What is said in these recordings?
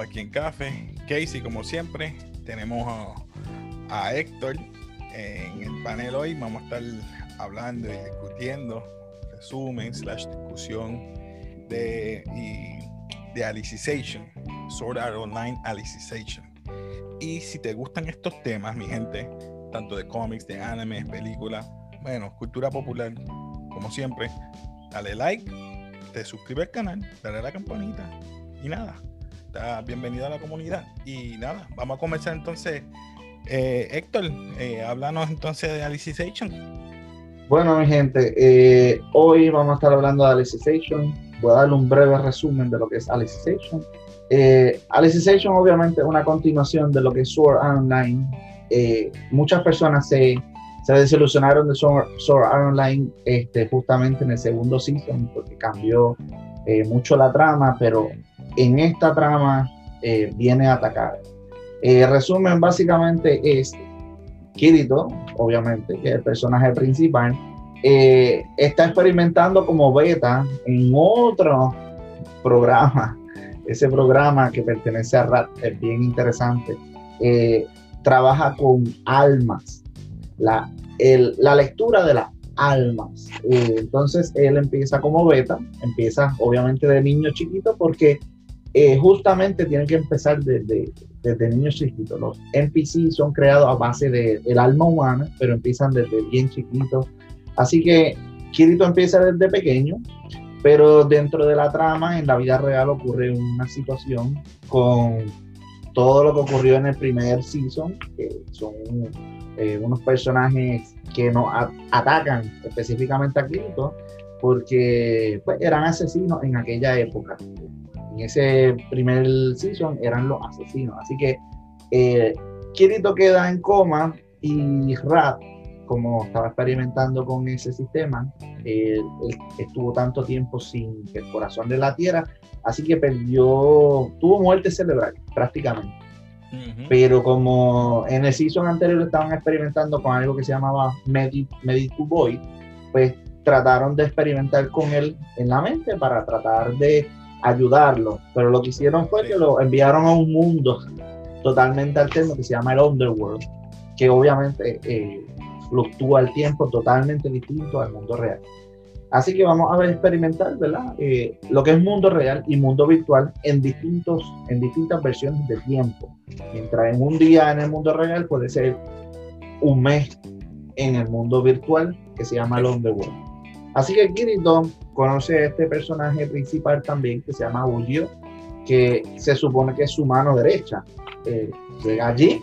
aquí en Café. Casey, como siempre, tenemos a, Héctor en el panel hoy. Vamos a estar hablando y discutiendo resumen, slash discusión de, y, de Alicization, Sword Art Online Alicization. Y si te gustan estos temas, mi gente, tanto de cómics, de animes, películas, bueno, cultura popular, como siempre, dale like, te suscribe al canal, dale a la campanita y nada, está bienvenido a la comunidad. Y nada, vamos a comenzar entonces. Eh, Héctor, eh, háblanos entonces de Alicization. Bueno, mi gente, eh, hoy vamos a estar hablando de Alicization. Voy a darle un breve resumen de lo que es Alicization. Eh, Alicization, obviamente, es una continuación de lo que es Sword Art Online. Eh, muchas personas se, se desilusionaron de Sword, Art Online este, justamente en el segundo season porque cambió mucho la trama, pero en esta trama eh, viene a atacar. El eh, resumen básicamente es Kirito, obviamente, que es el personaje principal, eh, está experimentando como beta en otro programa. Ese programa que pertenece a RAT es bien interesante. trabaja con almas, la, la lectura de las almas. entonces él empieza como beta, empieza obviamente de niño chiquito porque eh, justamente tienen que empezar desde, desde niños chiquitos. Los NPC son creados a base del el alma humana, pero empiezan desde bien chiquitos. Así que Kirito empieza desde pequeño, pero dentro de la trama, en la vida real, ocurre una situación con todo lo que ocurrió en el primer season, que son eh, unos personajes que nos atacan específicamente a Kirito, porque pues, eran asesinos en aquella época en ese primer season eran los asesinos. Así que eh, Kirito queda en coma y Rat, como estaba experimentando con ese sistema, estuvo tanto tiempo sin el corazón de la tierra, así que perdió, tuvo muerte cerebral prácticamente. Pero como en el season anterior estaban experimentando con algo que se llamaba Medic, Boy, pues trataron de experimentar con él en la mente para tratar de ayudarlo, pero lo que hicieron fue que lo enviaron a un mundo totalmente alterno que se llama el Underworld, que obviamente eh, fluctúa el tiempo totalmente distinto al mundo real. Así que vamos a ver experimentar, ¿verdad? Eh, lo que es mundo real y mundo virtual en, distintos, en distintas versiones de tiempo. Mientras en un día en el mundo real puede ser un mes en el mundo virtual que se llama el Underworld. Así que Kirito conoce a este personaje principal también que se llama Ulio, que se supone que es su mano derecha. Eh, llega allí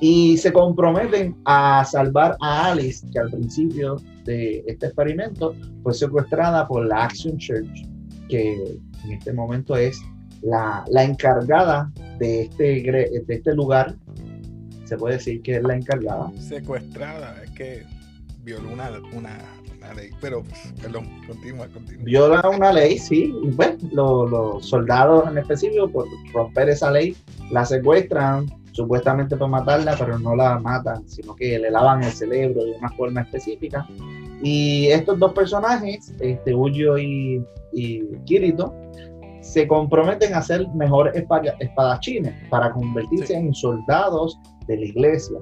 y se comprometen a salvar a Alice, que al principio de este experimento fue secuestrada por la Action Church, que en este momento es la, la encargada de este, de este lugar. Se puede decir que es la encargada. Secuestrada, es que violó una, una ley, pero perdón, continúa, continúa. Viola una ley, sí, y pues los, soldados en específico por romper esa ley la secuestran supuestamente para matarla, pero no la matan, sino que le lavan el cerebro de una forma específica. Y estos dos personajes, este Uyo y, Kirito, se comprometen a ser mejores espadachines para convertirse en soldados de la iglesia.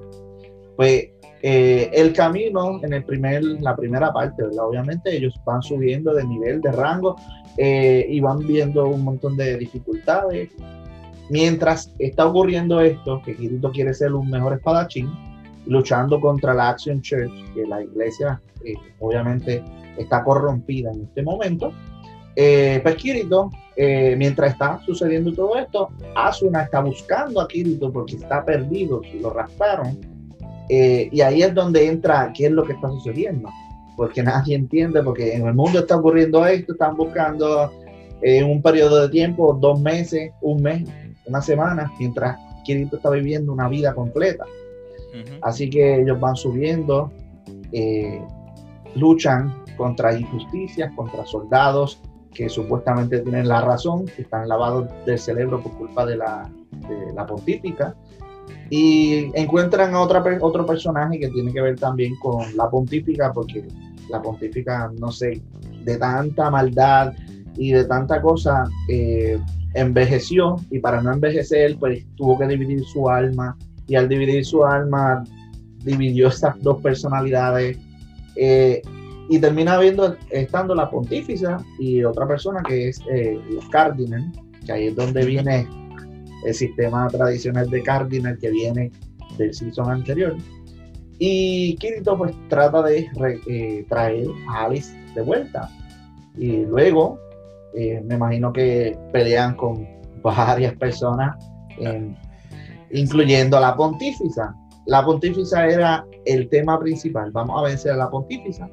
Pues eh, el camino en el primer, la primera parte, obviamente ellos van subiendo de nivel, de rango eh, y van viendo un montón de dificultades. Mientras está ocurriendo esto, que Kirito quiere ser un mejor espadachín, luchando contra la Action Church, que la iglesia eh, obviamente está corrompida en este momento, pues Kirito, mientras está sucediendo todo esto, Asuna está buscando a Kirito porque está perdido, lo rasparon eh, y ahí es donde entra qué es lo que está sucediendo, porque nadie entiende, porque en el mundo está ocurriendo esto, están buscando en un periodo de tiempo, dos meses, un mes, una semana, mientras Kirito está viviendo una vida completa. Así que ellos van subiendo, eh, luchan contra injusticias, contra soldados que supuestamente tienen la razón, que están lavados del cerebro por culpa de la, de la pontífica, y encuentran a otra, otro personaje que tiene que ver también con la pontífica, porque la pontífica, no sé, de tanta maldad y de tanta cosa, eh, envejeció y para no envejecer, pues tuvo que dividir su alma y al dividir su alma, dividió estas dos personalidades eh, y termina viendo, estando la pontífica y otra persona que es eh, Cardinal, que ahí es donde viene el sistema tradicional de Cardinal que viene del season anterior. Y Kirito pues trata de eh, traer a Alice de vuelta. Y luego eh, me imagino que pelean con varias personas, incluyendo a la pontífica. La pontífica era el tema principal. Vamos a vencer a la pontífica.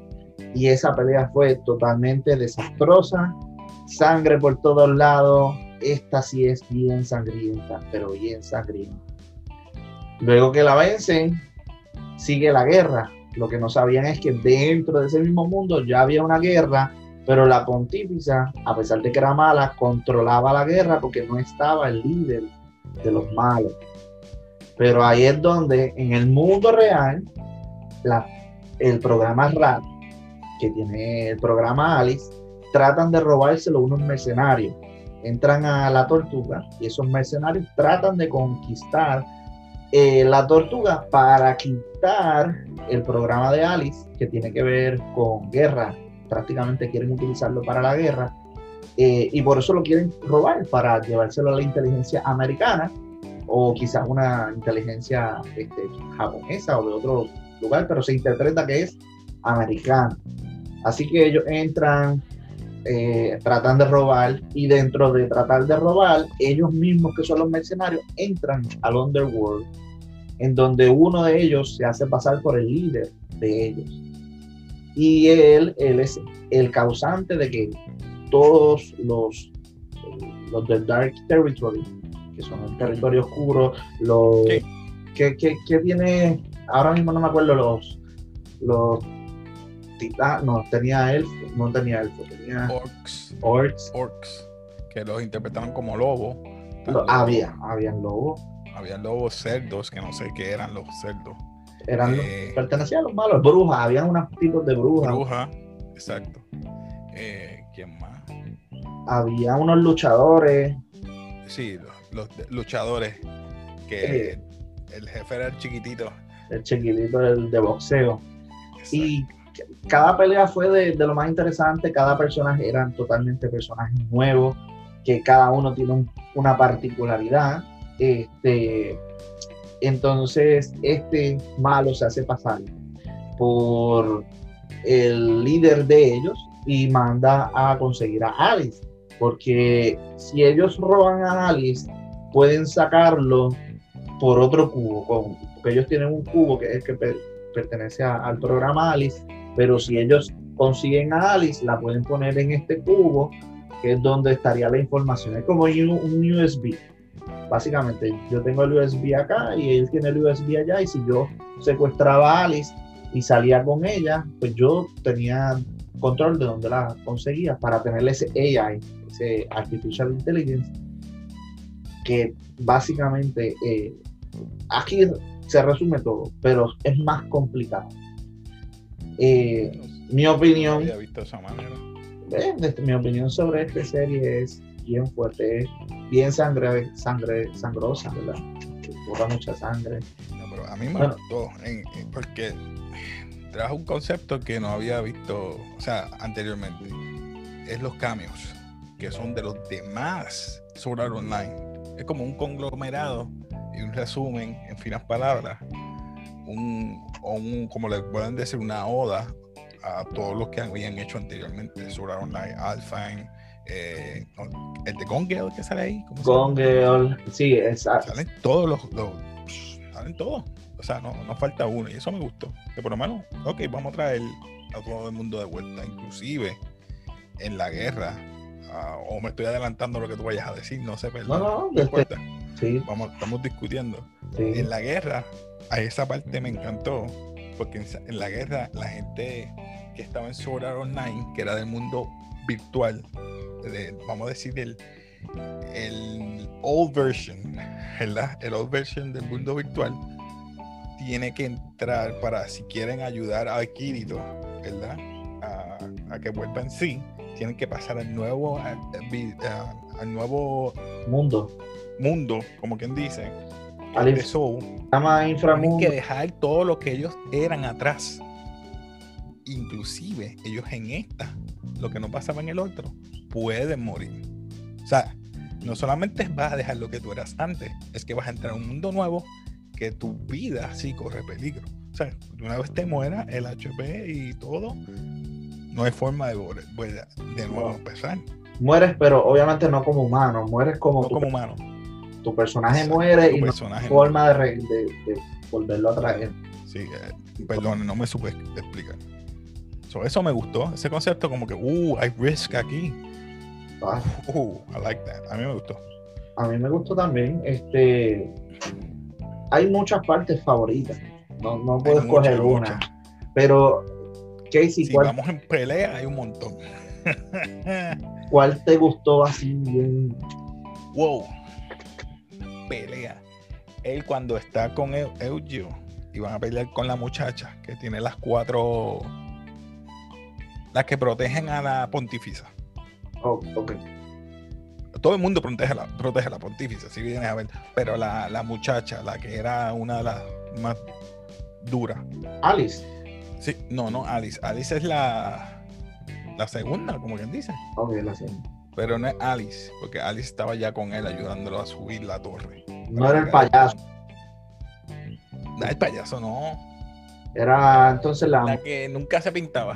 Y esa pelea fue totalmente desastrosa. Sangre por todos lados. Esta sí es bien sangrienta, pero bien sangrienta. Luego que la vencen, sigue la guerra. Lo que no sabían es que dentro de ese mismo mundo ya había una guerra, pero la pontífica, a pesar de que era mala, controlaba la guerra porque no estaba el líder de los malos. Pero ahí es donde en el mundo real, el programa RAT, que tiene el programa Alice, tratan de robárselo unos mercenarios. Entran a la tortuga y esos mercenarios tratan de conquistar eh, la tortuga para quitar el programa de Alice, que tiene que ver con guerra, prácticamente quieren utilizarlo para la guerra, eh, y por eso lo quieren robar, para llevárselo a la inteligencia americana, o quizás una inteligencia este, japonesa o de otro lugar, pero se interpreta que es americana. Así que ellos entran, eh, tratan de robar y dentro de tratar de robar, ellos mismos que son los mercenarios entran al Underworld, en donde uno de ellos se hace pasar por el líder de ellos. Y él, él es el causante de que todos los, los del Dark Territory, que son el territorio oscuro, los... que, que, tiene, ahora mismo no me acuerdo los, los no, tenía elfo, no tenía elfo, tenía orcs. Orcs. Orcs, que los interpretaban como lobos. había, habían lobos. Habían lobos cerdos, que no sé qué eran los cerdos. Eran eh, pertenecían a los malos, brujas, había unos tipos de brujas. Bruja, exacto. Eh, ¿Quién más? Había unos luchadores. Sí, los, luchadores, que eh. el jefe era el chiquitito. El chiquitito del, de boxeo. Y cada pelea fue de, lo más interesante, cada personaje eran totalmente personajes nuevos, que cada uno tiene una particularidad. Este, entonces, este malo se hace pasar por el líder de ellos y manda a conseguir a Alice, porque si ellos roban a Alice, pueden sacarlo por otro cubo, porque ellos tienen un cubo que es que pertenece al programa Alice pero si ellos consiguen a Alice, la pueden poner en este cubo, que es donde estaría la información. Es como un USB. Básicamente, yo tengo el USB acá y él tiene el USB allá. Y si yo secuestraba a Alice y salía con ella, pues yo tenía control de dónde la conseguía para tenerle ese AI, ese Artificial Intelligence, que básicamente eh, aquí se resume todo, pero es más complicado. Eh, mi opinión. mi opinión sobre esta serie es bien fuerte, bien sangre, sangre, sangrosa, ¿verdad? Borra mucha sangre. a mí me gustó, porque trajo un concepto que no había visto, o sea, anteriormente. Es los cambios, que son de los demás sobre Online. Es como un conglomerado y un resumen en finas palabras un, un, como le pueden decir, una oda a todos los que habían hecho anteriormente, Sword Online, Alpine, eh, el de Gone que sale ahí. Gone sí, exacto. Salen todos los, salen todos. O sea, no, no falta uno y eso me gustó. Que por lo menos, ok, vamos a traer a todo el mundo de vuelta, inclusive en la guerra. Ah, o me estoy adelantando lo que tú vayas a decir, no sé, perdón. No, no, este, sí. Vamos, estamos discutiendo. En la guerra a esa parte me encantó, porque en, la guerra la gente que estaba en Sword Art Online, que era del mundo virtual, vamos a decir el, el old version, ¿verdad? El old version del mundo virtual tiene que entrar para si quieren ayudar a Kirito, ¿verdad? A, que vuelva en sí, tienen que pasar al nuevo, al, al nuevo Mundo. mundo, como quien dice. Al llama tienen que dejar todo lo que ellos eran atrás. Inclusive ellos en esta, lo que no pasaba en el otro, pueden morir. O sea, no solamente vas a dejar lo que tú eras antes, es que vas a entrar a un mundo nuevo que tu vida sí corre peligro. O sea, una vez te muera el HP y todo, no hay forma de volver de nuevo empezar. Mueres, pero obviamente no como humano, mueres como, No como humano. Tu personaje Exacto, muere tu y no hay personaje forma de, re- de- de volverlo a traer. Sí, eh, perdón, no me supe explicar. So, eso me gustó. Ese concepto como que, uh, hay risk aquí. Ah, Uh, I like that. A mí me gustó. A mí me gustó también. Este, hay muchas partes favoritas. No, no puedo escoger una. Pero, Casey, Si ¿cuál, vamos en pelea, hay un montón. cuál te gustó así bien? wow. Pelea. Él cuando está con Eu- Eugeo y van a pelear con la muchacha que tiene las cuatro. Las que protegen a la pontífice. Oh, ok. todo el mundo protege a la, protege a la pontífice, si vienes a ver, pero la, la muchacha, la que era una de las más duras, Alice. sí, no, no, Alice, Alice es la, la segunda, como quien dice, Ok, la sé. Pero no es Alice, porque Alice estaba ya con él ayudándolo a subir la torre. No era el payaso. No, el payaso no, Era entonces la. la que nunca se pintaba,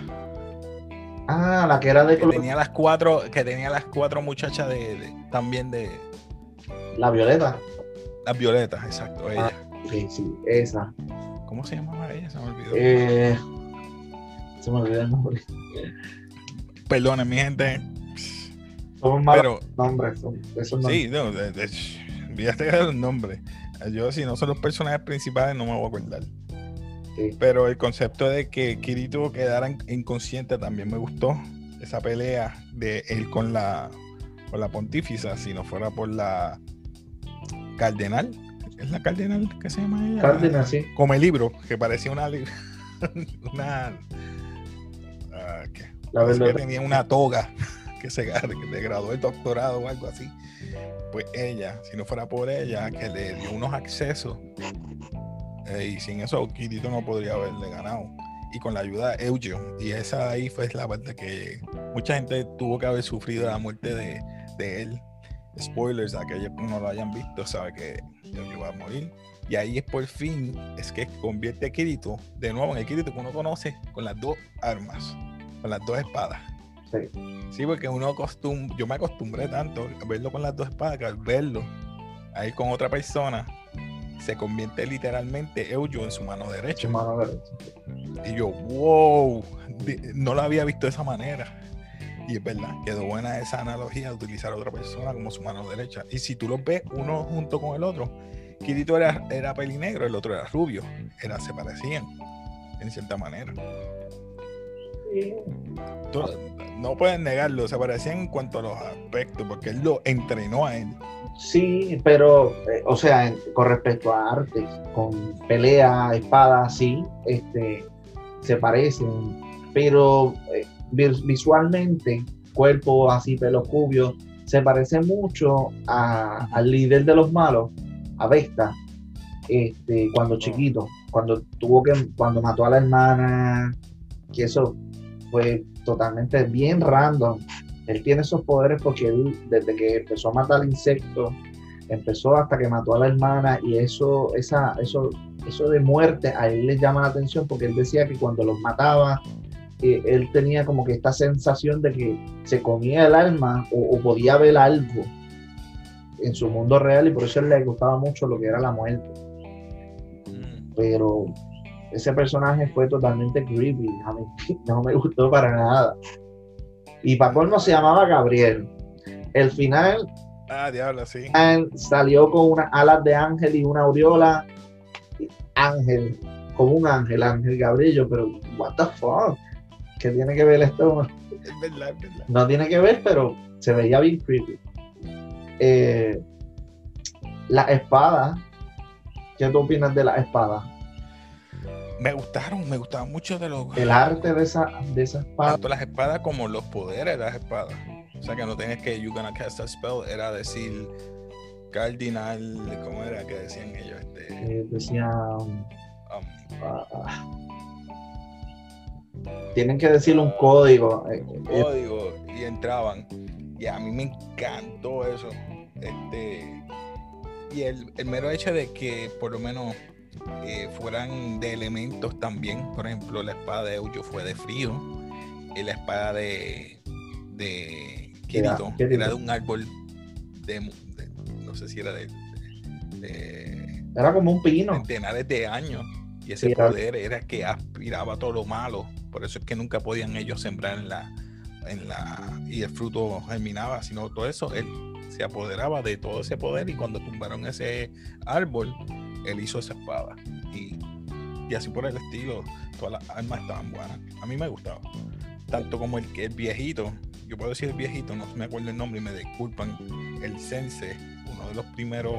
Ah, la que era de que color- tenía las cuatro, que tenía las cuatro muchachas de, de- también de La violeta. las violetas, exacto, ella. Sí, sí, esa. ¿Cómo se llamaba ella? Se me olvidó. Eh, se me olvidó el nombre. Perdone, mi gente, Son malos pero nombres. Son, esos nombres. Sí, no, de, de, olvídate de los nombres. Yo, si no son los personajes principales, no me voy a acordar. Sí. Pero el concepto de que Kirito quedara in- inconsciente también me gustó. Esa pelea de él con la, con la pontífica, si no fuera por la cardenal. ¿Es la cardenal que se llama ella? Cárdenas, sí. Como el libro, que parecía una. una ah. La que tenía una toga que se, que graduó el doctorado o algo así. Pues ella, si no fuera por ella, que le dio unos accesos, eh, y sin eso Kirito no podría haberle ganado. Y con la ayuda de Eugeo. Y esa ahí fue la parte que mucha gente tuvo que haber sufrido la muerte de, de él. Spoilers, aquellos que no lo hayan visto, sabe que Eugeo va a morir. Y ahí es por fin, es que convierte a Kirito de nuevo en el Kirito que uno conoce con las dos armas, con las dos espadas. Sí. Sí, porque uno acostum yo me acostumbré tanto a verlo con las dos espadas que al verlo ahí con otra persona se convierte literalmente Eugeo en su mano derecha. Su mano derecha. Y yo, wow, no lo había visto de esa manera. Y es verdad, quedó buena esa analogía de utilizar a otra persona como su mano derecha. Y si tú los ves uno junto con el otro, Kirito era, era pelinegro, el otro era rubio. Era, se parecían, en cierta manera. Sí. Tú no puedes negarlo, se parecían en cuanto a los aspectos, porque él lo entrenó a él. Sí, pero, eh, o sea, con respecto a artes, con pelea, espada, sí, este, se parecen, pero eh, vis- visualmente, cuerpo así, pelos cubios, se parece mucho a- al líder de los malos, a Vesta, este, cuando chiquito, cuando tuvo que, cuando mató a la hermana, que eso fue totalmente bien random. Él tiene esos poderes porque él, desde que empezó a matar insectos, empezó hasta que mató a la hermana y eso, esa, eso, eso de muerte a él le llama la atención porque él decía que cuando los mataba, eh, él tenía como que esta sensación de que se comía el alma o, o podía ver algo en su mundo real y por eso él le gustaba mucho lo que era la muerte. Pero ese personaje fue totalmente creepy, a mí no me gustó para nada. Y para colmo se llamaba Gabriel. El final Ah, diablo, sí. Salió con unas alas de ángel y una aureola. Ángel, como un ángel, Ángel Gabriel, pero what the fuck? ¿Qué tiene que ver esto? Es verdad, es verdad. No tiene que ver, pero se veía bien creepy. Eh, la espada, ¿qué tú opinas de la espada? Me gustaron, me gustaban mucho de los. El arte de esa, de esa espada. Tanto las espadas como los poderes de las espadas. O sea que no tienes que you gonna cast a spell, era decir cardinal, ¿cómo era que decían ellos? Este, Eh, decía. um, ah, ah. tienen que decir un código. eh, un eh, código y entraban. Y a mí me encantó eso. Este, y el, el mero hecho de que por lo menos eh, fueran de elementos también. Por ejemplo, la espada de Euyo fue de frío. Y la espada de, de Kirito era de un árbol de, de- no sé si era de, de- era como un pino. centenares de años. Y ese era- poder era que aspiraba todo lo malo. Por eso es que nunca podían ellos sembrar en la, en la. y el fruto germinaba, sino todo eso. Él se apoderaba de todo ese poder. Y cuando tumbaron ese árbol, él hizo esa espada. Y, y así por el estilo, todas las armas estaban buenas. A mí me gustaba. Tanto como el el viejito, yo puedo decir el viejito, no me acuerdo el nombre y me disculpan. El sense, uno de los primeros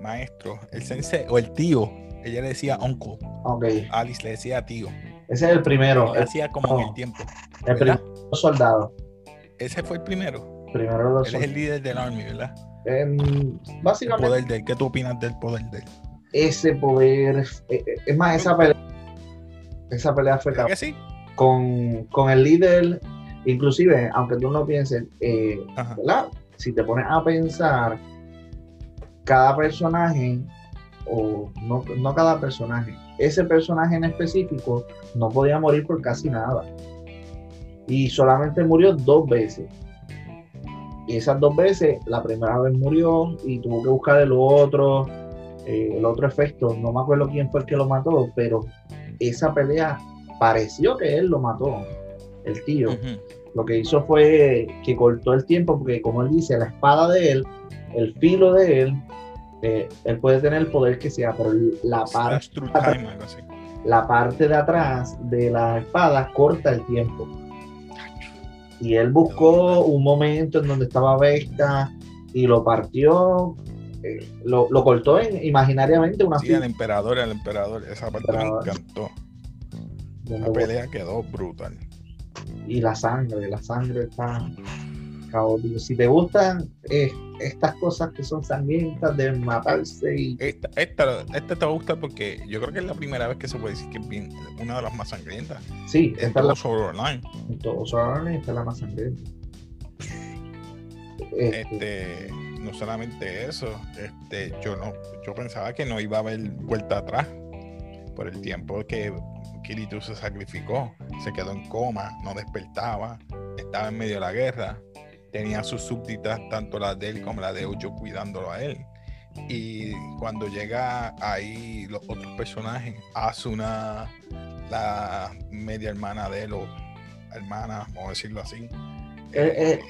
maestros, el sense o el tío, ella le decía uncle, Ok. Alice le decía tío. Ese es el primero. Hacía como en el tiempo. el ¿verdad? primer soldado. Ese fue el primero. Primero los Él es el líder del army, ¿verdad? Em, El básicamente poder de él. ¿Qué tú opinas del poder de él? ese poder. eh, eh, es más, esa pelea. Esa pelea fue ¿Verdad cabrón. que sí? con, con el líder. Inclusive, aunque tú no pienses, eh. ¿verdad? Si te pones a pensar, cada personaje, o no, no cada personaje, ese personaje en específico no podía morir por casi nada. Y solamente murió dos veces. Y esas dos veces, la primera vez murió y tuvo que buscar el otro, eh, el otro efecto. No me acuerdo quién fue el que lo mató, pero esa pelea pareció que él lo mató, el tío lo que hizo fue que cortó el tiempo, porque como él dice, la espada de él, el filo de él, eh, él puede tener el poder que sea, pero la parte de atrás de la espada corta el tiempo. Y él buscó un momento en donde estaba Vesta y lo partió, eh, lo, lo cortó en, imaginariamente una Sí, el emperador, el emperador. Esa parte Emperador. me encantó. La pelea quedó brutal. y la sangre, la sangre está Si te gustan eh, estas cosas que son sangrientas de matarse y Esta, esta, esta te va a gustar porque yo creo que es la primera vez que se puede decir que es bien, una de las más sangrientas. sí, En esta es la, todo Art Online. en todos los órdenes, esta es la más sangrienta. Este, Este, no solamente eso, este, yo no, yo pensaba que no iba a haber vuelta atrás por el tiempo que Kirito se sacrificó, se quedó en coma, no despertaba, estaba en medio de la guerra, tenía sus súbditas, tanto la de él como la de Ujo, cuidándolo a él. Y cuando llega ahí los otros personajes, Asuna, la media hermana de él, o hermana, vamos a decirlo así. Eh,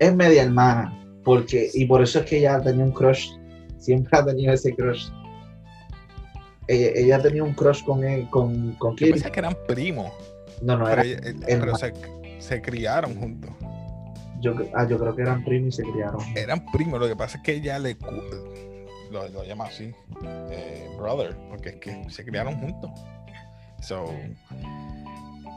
es media hermana, porque, y por eso es que ella tenía un crush, siempre ha tenido ese crush. Ella, ella tenía un crush con él, con, con Yo pensé que eran primos. No, no, Pero, era, ella- eh, pero se, se criaron juntos. Yo, ah, yo creo que eran primos y se criaron. Eran primos. Lo que pasa es que ella le lo, lo llama así, eh, brother, porque es que se criaron juntos. So,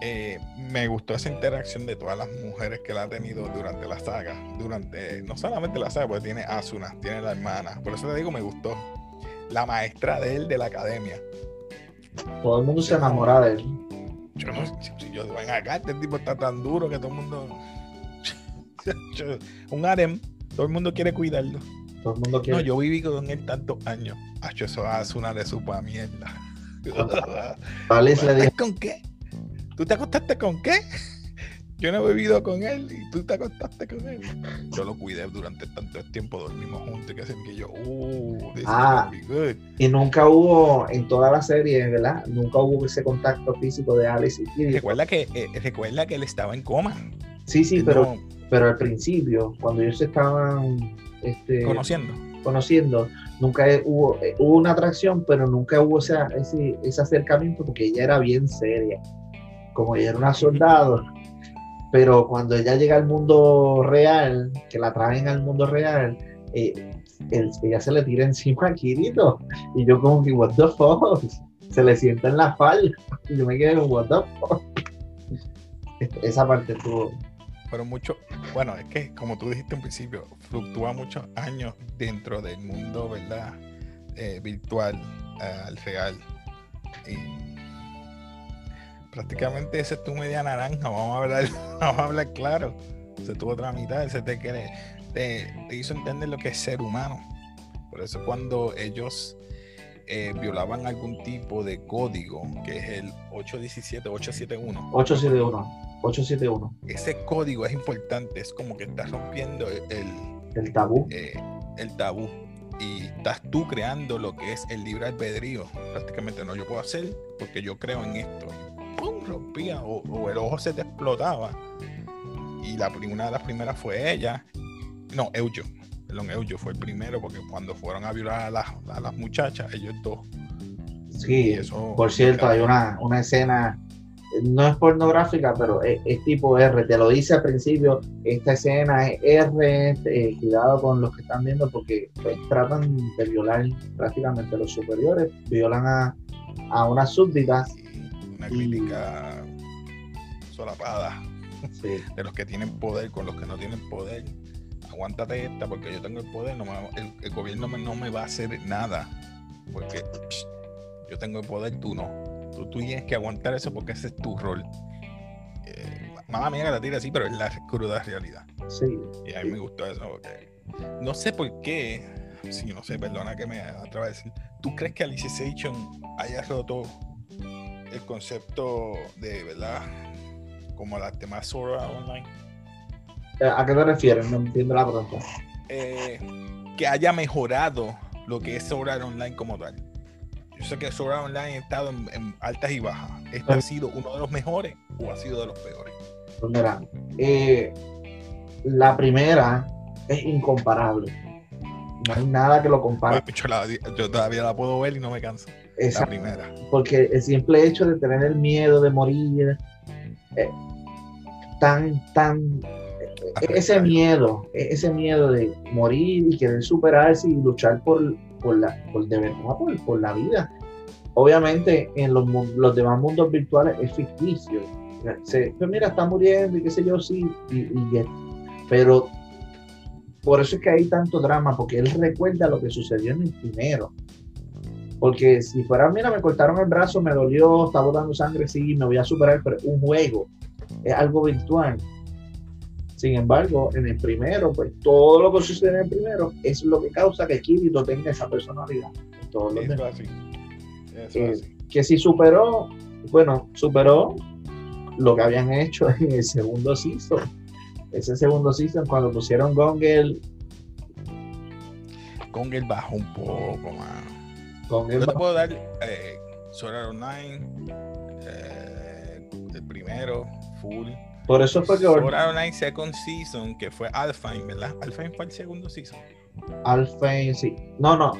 eh, me gustó esa interacción de todas las mujeres que él ha tenido durante la saga. Durante, no solamente la saga, porque tiene Asuna, tiene la hermana. Por eso te digo, me gustó. La maestra de él de la academia. Todo el mundo se enamora de él. Yo no si yo ven acá, este tipo está tan duro que todo el mundo. Un harem, todo el mundo quiere cuidarlo. Todo el mundo No, quiere. yo viví con él tantos años. Hacho, eso hace una de supa mierda. Alice le dijo, ¿Estás con qué? ¿Tú te acostaste con qué? Yo no he vivido con él y tú te acostaste con él. Yo lo cuidé durante tanto tiempo, dormimos juntos y que así que yo, uh, this is Ah. gonna be good. y nunca hubo, en toda la serie, ¿verdad? Nunca hubo ese contacto físico de Alice y. Recuerda que, eh, recuerda que él estaba en coma. Sí, sí, Él pero, no- pero al principio, cuando ellos se estaban este, conociendo. conociendo, nunca hubo, eh, hubo una atracción, pero nunca hubo ese, ese acercamiento porque ella era bien seria. Como ella era una soldado, pero cuando ella llega al mundo real, que la traen al mundo real, eh, él- ella se le tira encima a Kirito. Y yo como que, what the fuck? se le sienta en la falda. Y yo me quedé what the fuck? Esa parte estuvo. Pero mucho, bueno, es que como tú dijiste en principio, fluctúa muchos años dentro del mundo, ¿verdad? Eh, virtual al real. Y prácticamente ese es tu media naranja, vamos a hablar, vamos a hablar claro. Se tuvo otra mitad, se te, quiere, te, te hizo entender lo que es ser humano. Por eso cuando ellos eh, violaban algún tipo de código, que es el 817, 871. 871, 871. Ese código es importante, es como que estás rompiendo el, el tabú. Eh, el tabú. Y estás tú creando lo que es el libre albedrío. Prácticamente no, yo puedo hacer porque yo creo en esto. ¡Pum! Rompía o, o el ojo se te explotaba. Y la, una de las primeras fue ella. No, Eujo Perdón, Eujo fue el primero porque cuando fueron a violar a las, a las muchachas, ellos dos. Sí, eso, por cierto, hay una, una escena no es pornográfica, pero es, es, tipo R. Te lo dice al principio, esta escena es R, eh, cuidado con los que están viendo porque pues, tratan de violar prácticamente los superiores, violan a, a unas súbditas. Una crítica solapada sí. de los que tienen poder con los que no tienen poder. Aguántate esta porque yo tengo el poder, no me, el, el, gobierno me, no me va a hacer nada porque psh, yo tengo el poder, tú no Tú, tú, tienes que aguantar eso porque ese es tu rol. Eh, mamá mía que la tira así, pero es la cruda realidad. Sí. Y a mí me gustó eso. Porque no sé por qué, sí, no sé, perdona que me atreva a decir. ¿Tú crees que Alicization haya roto el concepto de, verdad, como las demás Sora Online? ¿A qué te refieres? No entiendo la pregunta. Eh, que haya mejorado lo que es Sora Online como tal. Yo sé que Sword Online ha estado en, en, altas y bajas. ¿Este ha sido uno de los mejores o ha sido de los peores? Pues mira, eh, la primera es incomparable. No hay nada que lo compare. Yo todavía la puedo ver y no me canso. Esa, la primera. Porque el simple hecho de tener el miedo de morir, eh, tan, tan. Ese miedo, ese miedo de morir y querer superarse y luchar por, por, la, por de verdad, por, la vida. Obviamente en los, los demás mundos virtuales es ficticio. Se, pues mira, está muriendo y qué sé yo, sí, pero por eso es que hay tanto drama, porque él recuerda lo que sucedió en el primero. Porque si fuera, mira, me cortaron el brazo, me dolió, está botando sangre, sí, me voy a superar, pero un juego es algo virtual. Sin embargo, en el primero, pues todo lo que sucede en el primero es lo que causa que Kirito tenga esa personalidad. Todos los Eso así. Eso eh, así. que si superó, bueno, superó lo que habían hecho en el segundo season. Ese segundo season, cuando pusieron Gongel. Gongel bajó un poco más. Gongel Yo te puedo dar eh, Sword Art Online, eh, el primero, full. Por eso fue que. Sword Art Online Second Season, que fue Alphine, ¿verdad? Alphine fue el segundo season. Alphine, sí. No, no.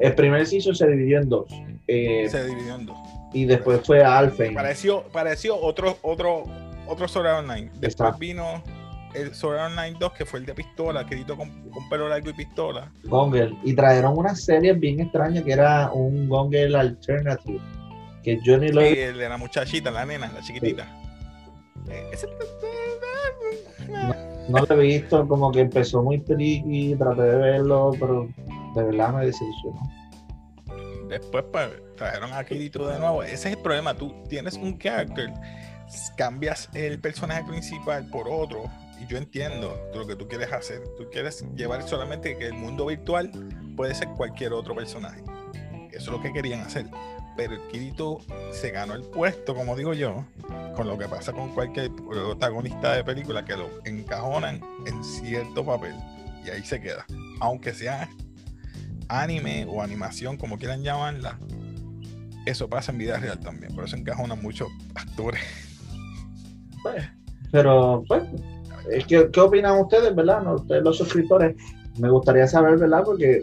El primer season se dividió en dos. Eh, Se dividió en dos. y después fue Alphine. Pareció, pareció otro, otro, otro Sword Art Online. Después Exacto. vino el Sword Art Online 2, que fue el de pistola, querido con, con pelo largo y pistola. Gongel. Y trajeron una serie bien extraña que era un Gongel Alternative. Que yo ni lo Sí, el de la muchachita, la nena, la chiquitita. No lo he visto, como que empezó muy tricky, traté de verlo, pero de verdad me desilusionó. Después pues, trajeron a Kirito de nuevo. Ese es el problema. Tú tienes un character, cambias el personaje principal por otro. Y yo entiendo lo que tú quieres hacer. Tú quieres llevar solamente que el mundo virtual puede ser cualquier otro personaje. Eso es lo que querían hacer. Pero el Kirito se ganó el puesto, como digo yo, con lo que pasa con cualquier protagonista de película que lo encajonan en cierto papel. Y ahí se queda. Aunque sea anime o animación, como quieran llamarla, eso pasa en vida real también. Por eso encajonan muchos actores. Pues, pero, pues, eh, ¿qué, ¿qué opinan ustedes, verdad? Ustedes los suscriptores. Me gustaría saber, ¿verdad? Porque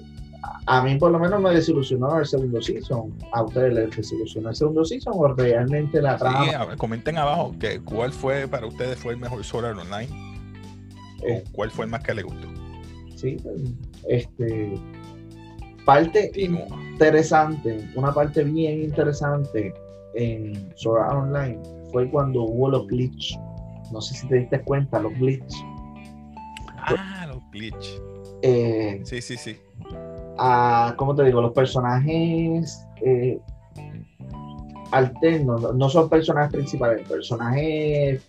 a, mí por lo menos me desilusionó el segundo season. ¿A ustedes les desilusionó el segundo season o realmente la trama? Sí, a ver, comenten abajo que cuál fue para ustedes fue el mejor Sword Art Online Eh. o cuál fue el más que les gustó. Sí, este. parte interesante, una parte bien interesante en Sword Art Online fue cuando hubo los glitch. No sé si te diste cuenta, los glitch. Ah, los glitch. Eh, sí, sí, sí. A, ¿Cómo te digo? Los personajes eh, alternos, no son personajes principales, personajes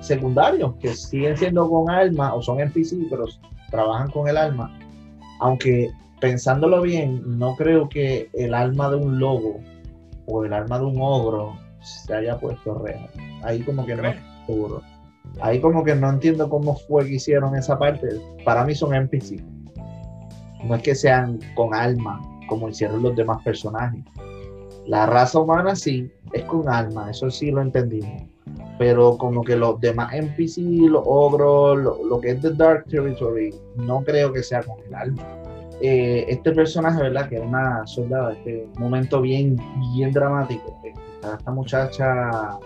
secundarios que siguen siendo con alma o son NPC, pero trabajan con el alma. Aunque pensándolo bien, no creo que el alma de un lobo o el alma de un ogro se haya puesto real. Ahí como que no es seguro. Ahí como que no entiendo cómo fue que hicieron esa parte. Para mí son NPC. No es que sean con alma, como hicieron los demás personajes. La raza humana sí, es con alma, eso sí lo entendimos. Pero como que los demás NPC, los ogros, lo, que es The Dark Territory, no creo que sea con el alma. Eh, este personaje, ¿verdad? Que es una soldada, este momento bien, bien dramático. Esta, muchacha,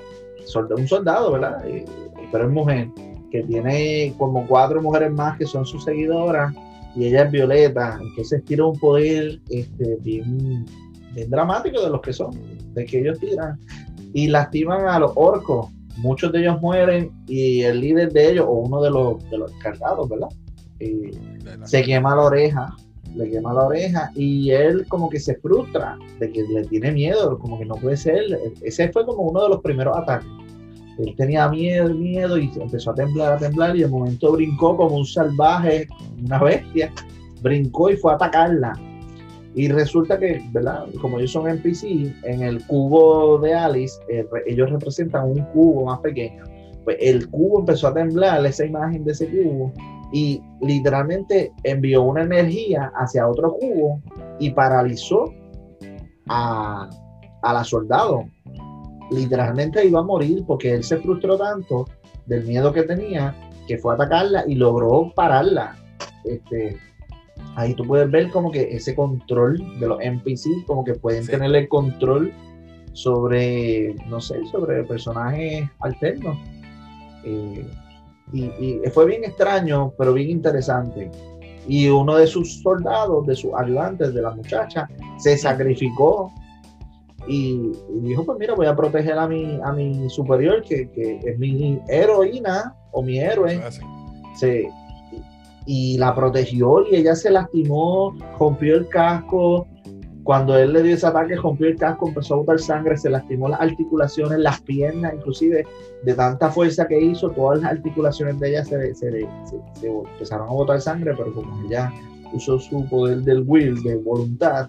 un soldado, ¿verdad? Eh, pero es mujer, que tiene como cuatro mujeres más que son sus seguidoras y ella es Violeta, entonces tira un poder este, bien, bien dramático de los que son, de que ellos tiran y lastiman a los orcos. Muchos de ellos mueren y el líder de ellos, o uno de los, de los encargados, ¿verdad? Eh, se quema la oreja, le quema la oreja y él como que se frustra de que le tiene miedo, como que no puede ser. Ese fue como uno de los primeros ataques. Él tenía miedo, miedo y empezó a temblar, a temblar y de momento brincó como un salvaje, una bestia, brincó y fue a atacarla. Y resulta que, ¿verdad? Como ellos son NPC, en el cubo de Alice, eh, ellos representan un cubo más pequeño. Pues el cubo empezó a temblar, esa imagen de ese cubo, y literalmente envió una energía hacia otro cubo y paralizó a, a la soldado literalmente iba a morir porque él se frustró tanto del miedo que tenía que fue a atacarla y logró pararla. Este, ahí tú puedes ver como que ese control de los NPC, como que pueden tener el control sobre, no sé, sobre personajes alternos. Eh, y, fue bien extraño, pero bien interesante. Y uno de sus soldados, de sus ayudantes, de la muchacha, se sacrificó y, dijo, pues mira, voy a proteger a mi, a mi superior, que, es mi heroína o mi héroe. Sí, y la protegió y ella se lastimó, rompió el casco. Cuando él le dio ese ataque, rompió el casco, empezó a botar sangre, se lastimó las articulaciones, las piernas, inclusive de tanta fuerza que hizo, todas las articulaciones de ella se, se, empezaron a botar sangre, pero como ella usó su poder del will, de voluntad,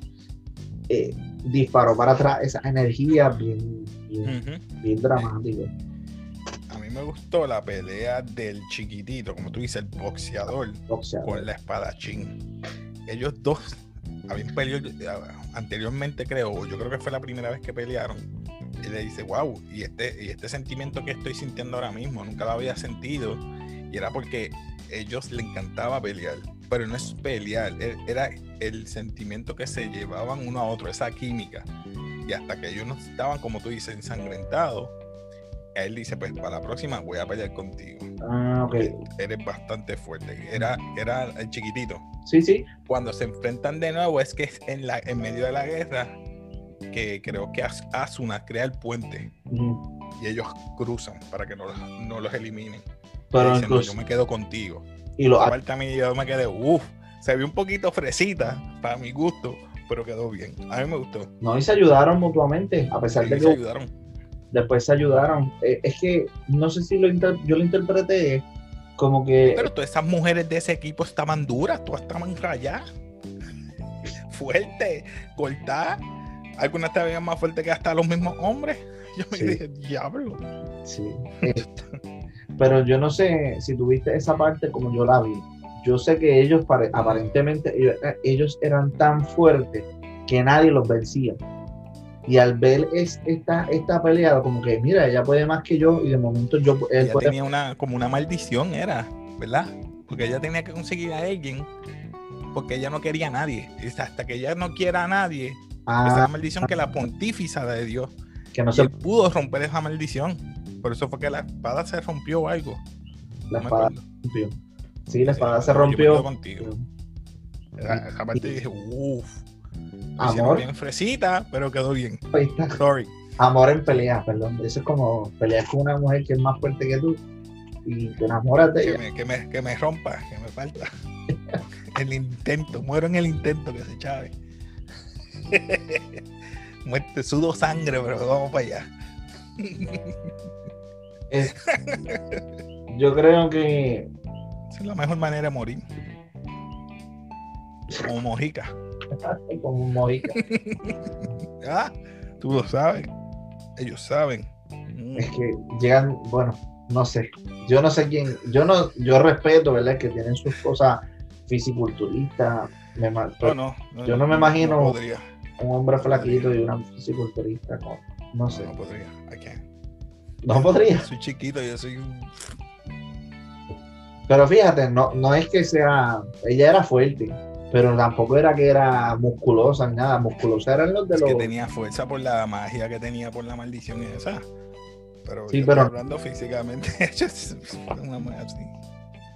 eh, disparó para atrás esa energía bien, bien, dramática. A mí me gustó la pelea del chiquitito, como tú dices, el boxeador, con la espadachín. Ellos dos habían peleado anteriormente, creo, yo creo que fue la primera vez que pelearon. Y le dice, wow, y este, y este sentimiento que estoy sintiendo ahora mismo, nunca lo había sentido. Y era porque ellos le encantaba pelear pero no es pelear, e, era el sentimiento que se llevaban uno a otro, esa química. Y hasta que ellos no estaban, como tú dices, ensangrentados, él dice, pues para la próxima voy a pelear contigo. Ah, ok. Eres bastante fuerte. Era, era el chiquitito. Sí, sí. Cuando se enfrentan de nuevo es que en, la, en medio de la guerra, que creo que Asuna crea el puente. Y ellos cruzan para que no, no los eliminen. Pero yo me quedo contigo. Y lo aparte a mí yo me quedé, uff, se vio un poquito fresita para mi gusto, pero quedó bien. A mí me gustó. No, y se ayudaron mutuamente, a pesar de que. Se ayudaron. Después se ayudaron. Eh, es que no sé si lo yo lo interpreté como que. Pero todas esas mujeres de ese equipo estaban duras, todas estaban rayadas, fuertes, cortadas. Algunas estaban más fuertes que hasta los mismos hombres. Yo me dije, diablo. Sí. Pero yo no sé si tuviste esa parte como yo la vi. Yo sé que ellos aparentemente ellos, eran tan fuertes que nadie los vencía. Y al ver esta, esta pelea, como que, mira, ella puede más que yo y de momento yo... ella tenía una, como una maldición, era, ¿verdad? Porque ella tenía que conseguir a alguien porque ella no quería a nadie. hasta que ella no quiera a nadie, ah, esa maldición que la pontífica de Dios. Que no se pudo romper esa maldición. Por eso fue que la espada se rompió o algo. La espada se rompió. Sí, la espada se rompió. contigo. Esa parte dije, uff. Amor. Bien fresita, pero quedó bien. Ahí está. Sorry. Amor en pelea, perdón. Eso es como pelear con una mujer que es más fuerte que tú y te enamoras de Que ella. me, que, me, que me rompa, que me falta. el intento, muero en el intento que se chave. Muerte, sudo sangre, pero vamos para allá. Yo creo que Esa es la mejor manera de morir. Como mojica. como un mojica. Ah, tú lo sabes. Ellos saben. Mm. es que llegan, bueno, no sé. Yo no sé quién, yo no, yo respeto, ¿verdad? Que tienen sus cosas fisiculturistas. me No, no, no, Yo no me imagino- No podría. Un hombre flaquito y una fisiculturista, con, no sé. no podría. I can't. No podría. Soy chiquito, yo soy. un- Pero fíjate, no, no es que sea, ella era fuerte, pero tampoco era que era musculosa ni nada. Musculosa eran los de Es los. que tenía fuerza por la magia que tenía por la maldición esa. Pero, Sí, hablando físicamente, ella es una mujer así.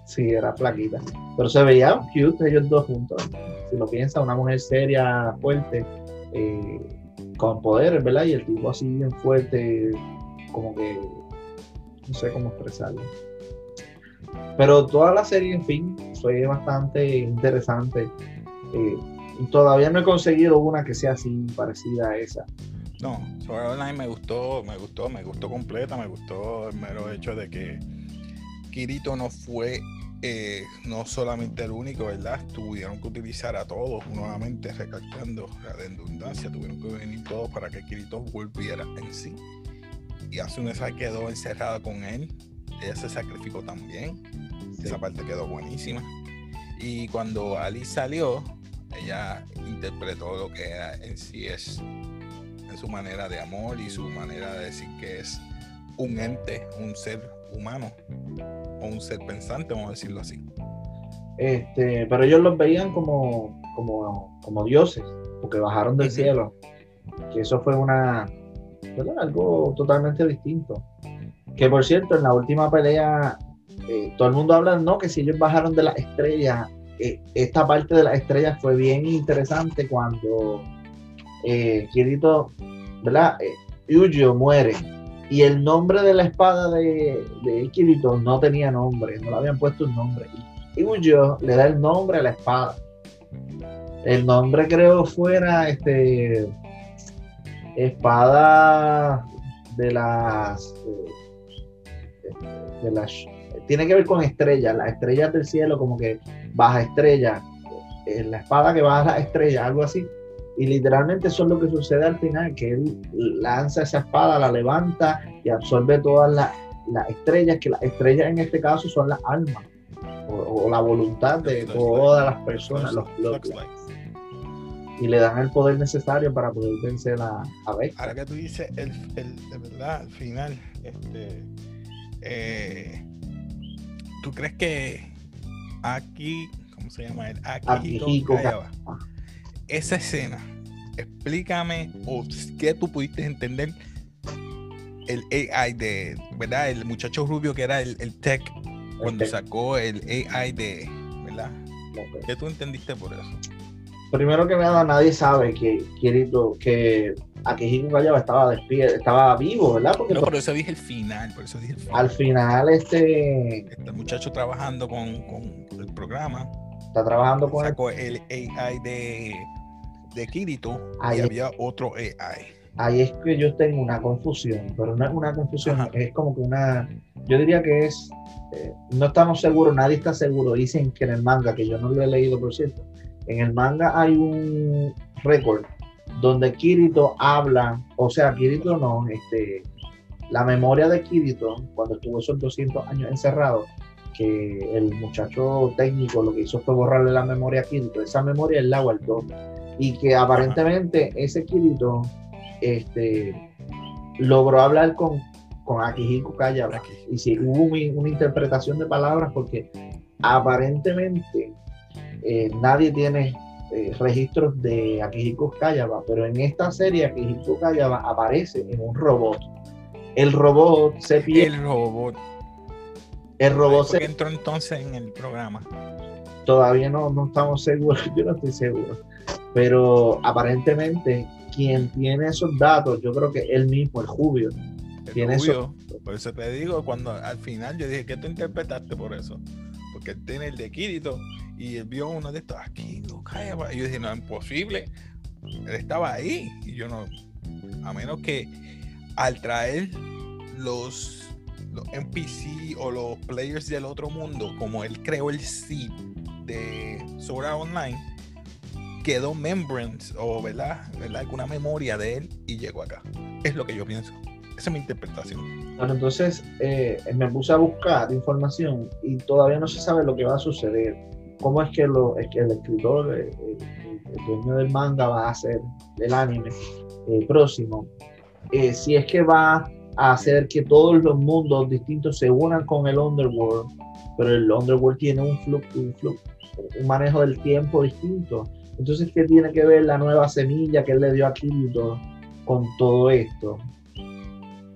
Sí, era flaquita. Pero se veía cute ellos dos juntos. Si lo piensas, una mujer seria, fuerte, eh, con poderes, ¿verdad? Y el tipo así bien fuerte, como que no sé cómo expresarlo. Pero toda la serie, en fin, fue bastante interesante. Eh, todavía no he conseguido una que sea así parecida a esa. No, Sword Online me gustó, me gustó, me gustó completa, me gustó el mero hecho de que Kirito no fue eh, no solamente el único, ¿verdad? Tuvieron que utilizar a todos, nuevamente recalcando la redundancia, tuvieron que venir todos para que Kirito volviera en sí. Y Asuna se quedó encerrada con él, ella se sacrificó también, esa parte quedó buenísima. Y cuando Ali salió, ella interpretó lo que era en sí es en su manera de amor y su manera de decir que es un ente, un ser humano o un ser pensante, vamos a decirlo así. Este, pero ellos los veían como, como, como dioses, porque bajaron del cielo. Que eso fue una algo totalmente distinto. Que por cierto, en la última pelea, eh, todo el mundo habla, no, que si ellos bajaron de las estrellas, eh, esta parte de las estrellas fue bien interesante cuando eh, Kirito, ¿verdad? Eh, Yuyo muere. Y el nombre de la espada de, de Kirito no tenía nombre, no le habían puesto un nombre. Y Yuyo le da el nombre a la espada. El nombre creo fuera este espada de las eh, de las tiene que ver con estrellas, las estrellas del cielo como que baja estrella, eh, la espada que baja las estrellas, algo así. Y literalmente eso es lo que sucede al final, que él lanza esa espada, la levanta y absorbe todas las, las estrellas, que las estrellas en este caso son las almas o, o la voluntad de todas las personas, los, los- y le dan el poder necesario para poder vencer a, a. Ahora que tú dices el, el- de verdad, al final, este, eh, ¿tú crees que aquí, ¿cómo se llama él? Akihiko Kagawa. Esa escena, explícame o qué tú pudiste entender el AI de, ¿verdad? El muchacho rubio que era el, el tech cuando sacó el AI de, ¿verdad? ok. ¿Qué tú entendiste por eso? Primero que nada, nadie sabe que Kirito, que Akihiko Kagawa estaba despierto, estaba vivo, ¿verdad? Porque No, por eso dije el final, por eso dije el final. al final este Este muchacho trabajando con, con el programa está trabajando con sacó el AI de, de Kirito Ahí y había otro AI. Ahí es que yo tengo una confusión, pero no es una confusión, Ajá. es como que una, yo diría que es, eh, no estamos seguros, nadie está seguro, dicen que en el manga, que yo no lo he leído por cierto, en el manga hay un récord donde Kirito habla, o sea, Kirito no, este, la memoria de Kirito, cuando estuvo esos 200 años encerrado, que el muchacho técnico lo que hizo fue borrarle la memoria a Kirito, esa memoria él la guardó, y que aparentemente ese Kirito este, logró hablar con, con Akihiko. Aquí. Y sí, hubo una interpretación de palabras porque aparentemente eh, nadie tiene eh, registros de Akihiko Kagawa, pero en esta serie Akihiko Kagawa aparece en un robot. El robot se pierde, El robot. el robot se, entró entonces en el programa. todavía no, no estamos seguros, yo no estoy seguro. Pero aparentemente quien tiene esos datos, yo creo que él mismo, el Jubio, tiene eso. Por eso te digo, cuando al final yo dije, ¿qué tú interpretaste por eso? Porque él tiene el de Kirito y él vio uno de estos aquí, no cae. Y yo dije, no, es imposible. Él estaba ahí y yo no, a menos que al traer los, los NPC o los players del otro mundo, como él creó el seed de Sora Online, quedó membrance o verdad, verdad, alguna memoria de él y llegó acá. Es lo que yo pienso. Esa es mi interpretación. Bueno, entonces eh, me puse a buscar información y todavía no se sabe lo que va a suceder. ¿Cómo es que, lo, es que el escritor, el, el, dueño del manga va a hacer el anime eh, próximo? Eh, si es que va a hacer que todos los mundos distintos se unan con el Underworld, pero el Underworld tiene un flujo, un, un manejo del tiempo distinto. Entonces, ¿qué tiene que ver la nueva semilla que él le dio a Kirito con todo esto?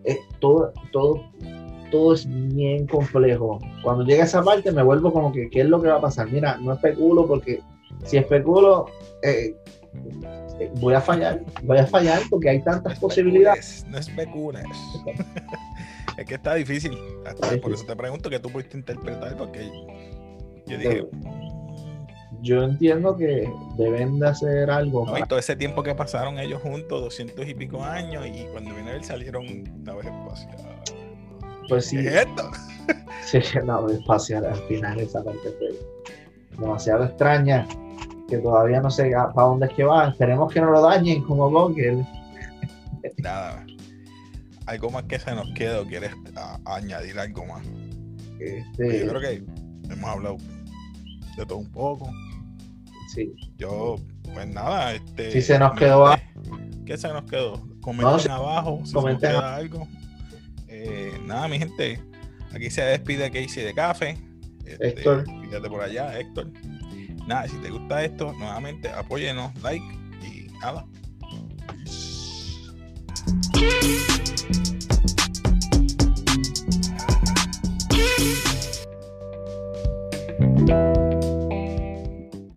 Es todo, todo, todo es bien complejo. Cuando llega esa parte me vuelvo como que, ¿qué es lo que va a pasar? Mira, no especulo porque si especulo, eh, voy a fallar, voy a fallar porque hay tantas posibilidades. No especules. es que está difícil. por eso te pregunto que tú pudiste interpretar porque yo dije... Yo entiendo que deben de hacer algo. No, y todo ese tiempo que pasaron ellos juntos, doscientos y pico años, y cuando vino él salieron naves espaciales. Pues sí. ¿Qué es esto? Sí, naves espaciales al final esa parte fue demasiado extraña que todavía no sé para dónde es que va. Esperemos que no lo dañen como Google. Nada. ¿Algo más que se nos quede o quieres añadir algo más? Este... Yo creo que hemos hablado de todo un poco. Sí. Yo, pues nada, este. Si se nos quedó este, ¿Qué se nos quedó? Comenten no, abajo si comenten. algo. Eh, nada, mi gente. Aquí se despide Casey de Café. Este, Héctor. Fíjate por allá, Héctor. Nada, si te gusta esto, nuevamente apóyenos, like y nada.